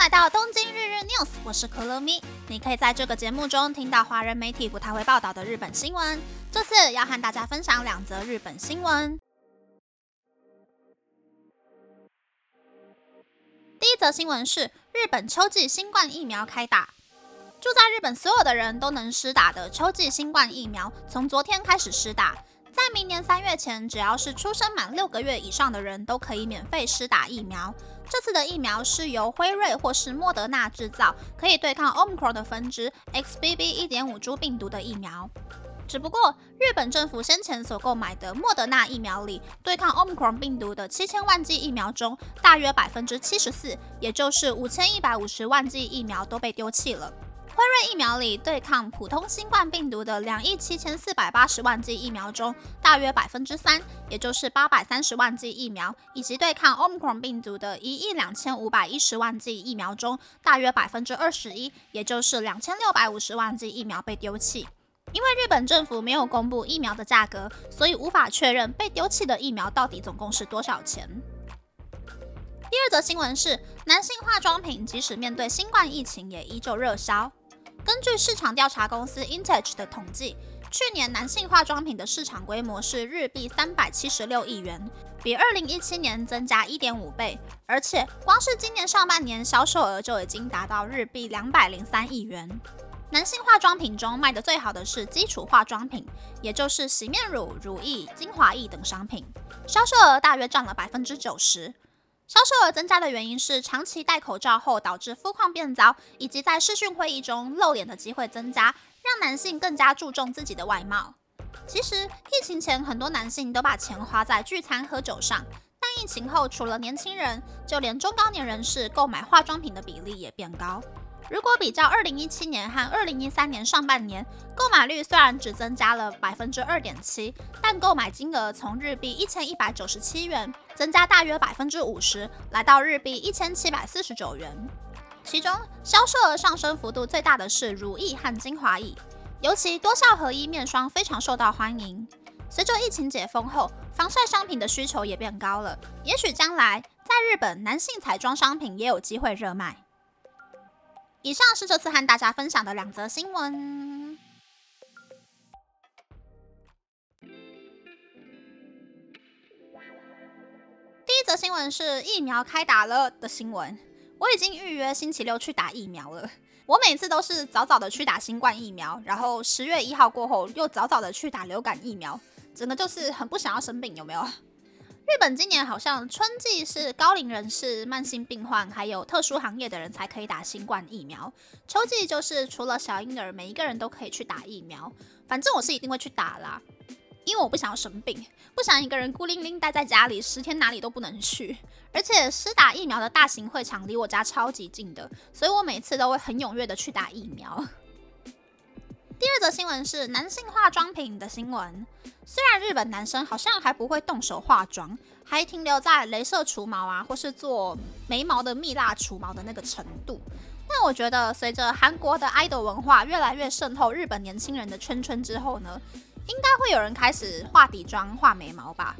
来到东京日日 news，我是可乐咪。你可以在这个节目中听到华人媒体不太会报道的日本新闻。这次要和大家分享两则日本新闻。第一则新闻是日本秋季新冠疫苗开打。住在日本所有的人都能施打的秋季新冠疫苗，从昨天开始施打。在明年三月前，只要是出生满六个月以上的人都可以免费施打疫苗。这次的疫苗是由辉瑞或是莫德纳制造，可以对抗 Omicron 的分支 XBB.1.5 株病毒的疫苗。只不过，日本政府先前所购买的莫德纳疫苗里，对抗 Omicron 病毒的七千万剂疫苗中，大约百分之七十四，也就是五千一百五十万剂疫苗都被丢弃了。辉瑞疫苗里对抗普通新冠病毒的两亿七千四百八十万剂疫苗中，大约百分之三，也就是八百三十万剂疫苗，以及对抗 Omicron 病毒的一亿两千五百一十万剂疫苗中，大约百分之二十一，也就是两千六百五十万剂疫苗被丢弃。因为日本政府没有公布疫苗的价格，所以无法确认被丢弃的疫苗到底总共是多少钱。第二则新闻是，男性化妆品即使面对新冠疫情，也依旧热销。根据市场调查公司 Intage 的统计，去年男性化妆品的市场规模是日币三百七十六亿元，比二零一七年增加一点五倍。而且，光是今年上半年销售额就已经达到日币两百零三亿元。男性化妆品中卖的最好的是基础化妆品，也就是洗面乳、乳液、精华液等商品，销售额大约占了百分之九十。销售额增加的原因是长期戴口罩后导致肤况变糟，以及在视讯会议中露脸的机会增加，让男性更加注重自己的外貌。其实疫情前很多男性都把钱花在聚餐喝酒上，但疫情后除了年轻人，就连中高年人士购买化妆品的比例也变高。如果比较二零一七年和二零一三年上半年，购买率虽然只增加了百分之二点七，但购买金额从日币一千一百九十七元增加大约百分之五十，来到日币一千七百四十九元。其中销售额上升幅度最大的是乳液和精华液，尤其多效合一面霜非常受到欢迎。随着疫情解封后，防晒商品的需求也变高了，也许将来在日本男性彩妆商品也有机会热卖。以上是这次和大家分享的两则新闻。第一则新闻是疫苗开打了的新闻，我已经预约星期六去打疫苗了。我每次都是早早的去打新冠疫苗，然后十月一号过后又早早的去打流感疫苗，真的就是很不想要生病，有没有？日本今年好像春季是高龄人士、慢性病患还有特殊行业的人才可以打新冠疫苗，秋季就是除了小婴儿，每一个人都可以去打疫苗。反正我是一定会去打啦，因为我不想要生病，不想一个人孤零零待在家里十天哪里都不能去。而且施打疫苗的大型会场离我家超级近的，所以我每次都会很踊跃的去打疫苗。第二则新闻是男性化妆品的新闻。虽然日本男生好像还不会动手化妆，还停留在镭射除毛啊，或是做眉毛的蜜蜡除毛的那个程度，但我觉得随着韩国的 idol 文化越来越渗透日本年轻人的圈圈之后呢，应该会有人开始画底妆、画眉毛吧。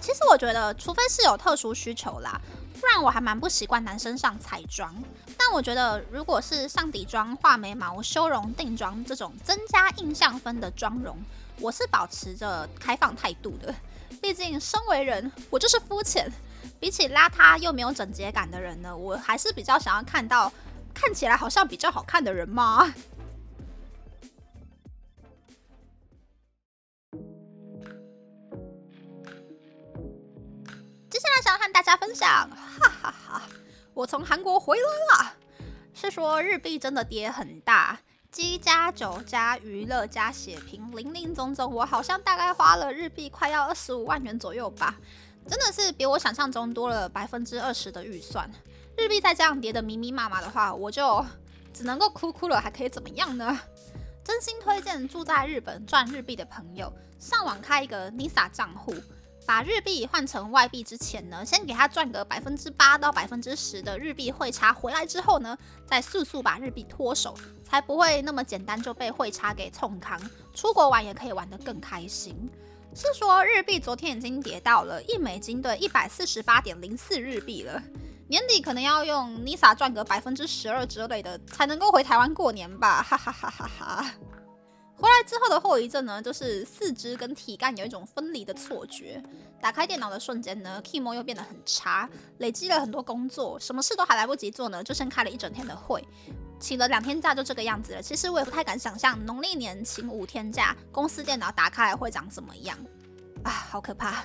其实我觉得，除非是有特殊需求啦。不然我还蛮不习惯男生上彩妆，但我觉得如果是上底妆、画眉毛、修容、定妆这种增加印象分的妆容，我是保持着开放态度的。毕竟身为人，我就是肤浅。比起邋遢又没有整洁感的人呢，我还是比较想要看到看起来好像比较好看的人嘛。想要和大家分享，哈哈哈！我从韩国回来了。是说日币真的跌很大，机加酒加娱乐加血瓶，零零总总，我好像大概花了日币快要二十五万元左右吧。真的是比我想象中多了百分之二十的预算。日币再这样跌的密密麻麻的话，我就只能够哭哭了，还可以怎么样呢？真心推荐住在日本赚日币的朋友，上网开一个 NISA 账户。把日币换成外币之前呢，先给他赚个百分之八到百分之十的日币汇差，回来之后呢，再速速把日币脱手，才不会那么简单就被汇差给冲康。出国玩也可以玩得更开心。是说日币昨天已经跌到了一美金的一百四十八点零四日币了，年底可能要用 NISA 赚个百分之十二之类的，才能够回台湾过年吧，哈哈哈哈哈。回来之后的后遗症呢，就是四肢跟体干有一种分离的错觉。打开电脑的瞬间呢 k i m o 又变得很差，累积了很多工作，什么事都还来不及做呢，就先开了一整天的会，请了两天假就这个样子了。其实我也不太敢想象农历年请五天假，公司电脑打开来会长怎么样啊，好可怕。